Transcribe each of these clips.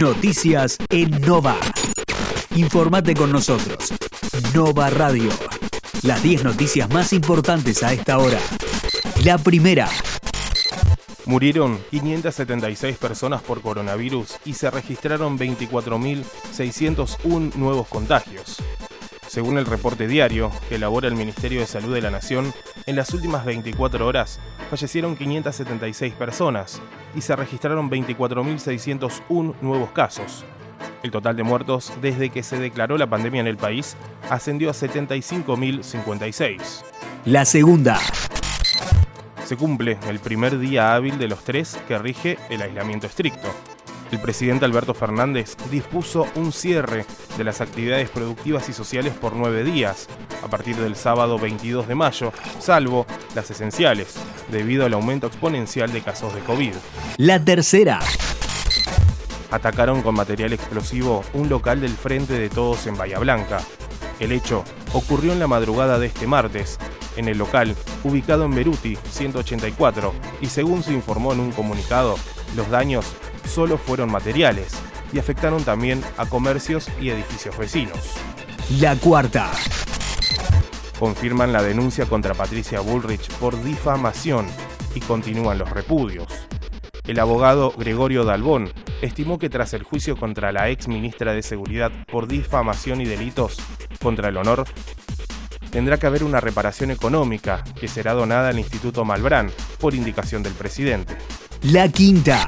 Noticias en Nova. Informate con nosotros. Nova Radio. Las 10 noticias más importantes a esta hora. La primera. Murieron 576 personas por coronavirus y se registraron 24.601 nuevos contagios. Según el reporte diario que elabora el Ministerio de Salud de la Nación, en las últimas 24 horas fallecieron 576 personas y se registraron 24.601 nuevos casos. El total de muertos desde que se declaró la pandemia en el país ascendió a 75.056. La segunda. Se cumple el primer día hábil de los tres que rige el aislamiento estricto el presidente Alberto Fernández dispuso un cierre de las actividades productivas y sociales por nueve días, a partir del sábado 22 de mayo, salvo las esenciales, debido al aumento exponencial de casos de COVID. La tercera. Atacaron con material explosivo un local del Frente de Todos en Bahía Blanca. El hecho ocurrió en la madrugada de este martes, en el local ubicado en Beruti 184, y según se informó en un comunicado, los daños solo fueron materiales y afectaron también a comercios y edificios vecinos. La cuarta. Confirman la denuncia contra Patricia Bullrich por difamación y continúan los repudios. El abogado Gregorio Dalbón estimó que tras el juicio contra la ex ministra de Seguridad por difamación y delitos contra el honor, tendrá que haber una reparación económica que será donada al Instituto Malbrán por indicación del presidente. La quinta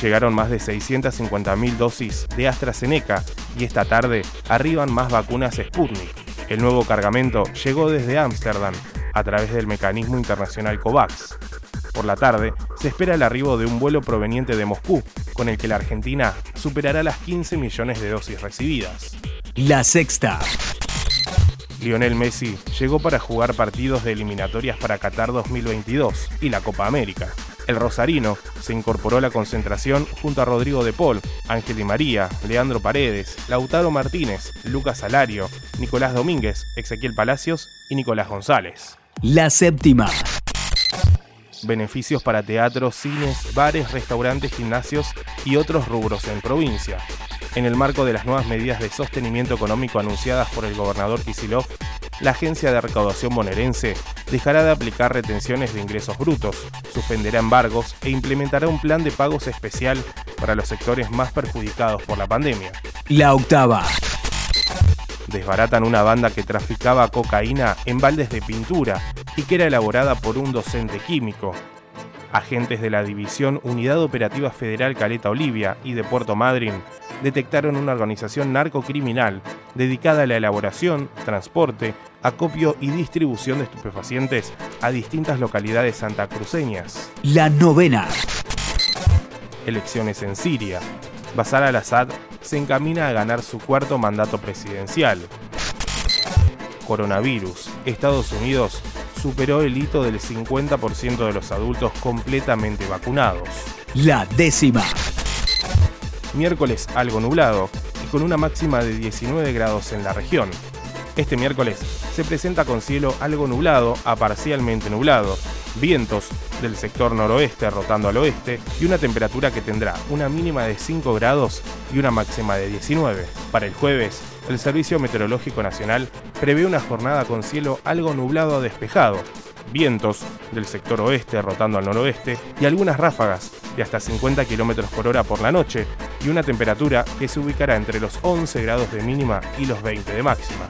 llegaron más de 650.000 dosis de AstraZeneca y esta tarde arriban más vacunas Sputnik. El nuevo cargamento llegó desde Ámsterdam a través del mecanismo internacional COVAX. Por la tarde se espera el arribo de un vuelo proveniente de Moscú, con el que la Argentina superará las 15 millones de dosis recibidas. La sexta. Lionel Messi llegó para jugar partidos de eliminatorias para Qatar 2022 y la Copa América. El Rosarino se incorporó a la concentración junto a Rodrigo de Paul, Ángel Di María, Leandro Paredes, Lautaro Martínez, Lucas Salario, Nicolás Domínguez, Ezequiel Palacios y Nicolás González. La séptima. Beneficios para teatros, cines, bares, restaurantes, gimnasios y otros rubros en provincia. En el marco de las nuevas medidas de sostenimiento económico anunciadas por el gobernador Kisilov, la agencia de recaudación bonaerense dejará de aplicar retenciones de ingresos brutos, suspenderá embargos e implementará un plan de pagos especial para los sectores más perjudicados por la pandemia. La octava. Desbaratan una banda que traficaba cocaína en baldes de pintura y que era elaborada por un docente químico. Agentes de la División Unidad Operativa Federal Caleta Olivia y de Puerto Madryn detectaron una organización narcocriminal dedicada a la elaboración, transporte, acopio y distribución de estupefacientes a distintas localidades santacruceñas. La novena. Elecciones en Siria. Bashar al-Assad se encamina a ganar su cuarto mandato presidencial. Coronavirus. Estados Unidos superó el hito del 50% de los adultos completamente vacunados. La décima miércoles algo nublado y con una máxima de 19 grados en la región. Este miércoles se presenta con cielo algo nublado a parcialmente nublado, vientos del sector noroeste rotando al oeste y una temperatura que tendrá una mínima de 5 grados y una máxima de 19. Para el jueves, el Servicio Meteorológico Nacional prevé una jornada con cielo algo nublado a despejado, vientos del sector oeste rotando al noroeste y algunas ráfagas de hasta 50 km por hora por la noche y una temperatura que se ubicará entre los 11 grados de mínima y los 20 de máxima.